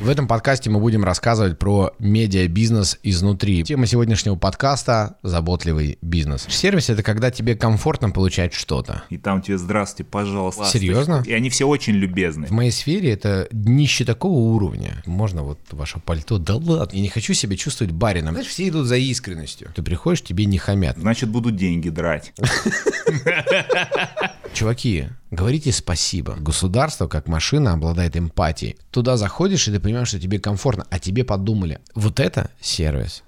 В этом подкасте мы будем рассказывать про медиабизнес изнутри. Тема сегодняшнего подкаста – заботливый бизнес. Сервис – это когда тебе комфортно получать что-то. И там тебе «Здравствуйте, пожалуйста». Серьезно? И они все очень любезны. В моей сфере это днище такого уровня. Можно вот ваше пальто? Да ладно. Я не хочу себя чувствовать барином. Знаешь, все идут за искренностью. Ты приходишь, тебе не хамят. Значит, будут деньги драть. Чуваки, говорите спасибо. Государство, как машина, обладает эмпатией. Туда заходишь, и ты понимаешь, что тебе комфортно, а тебе подумали. Вот это сервис.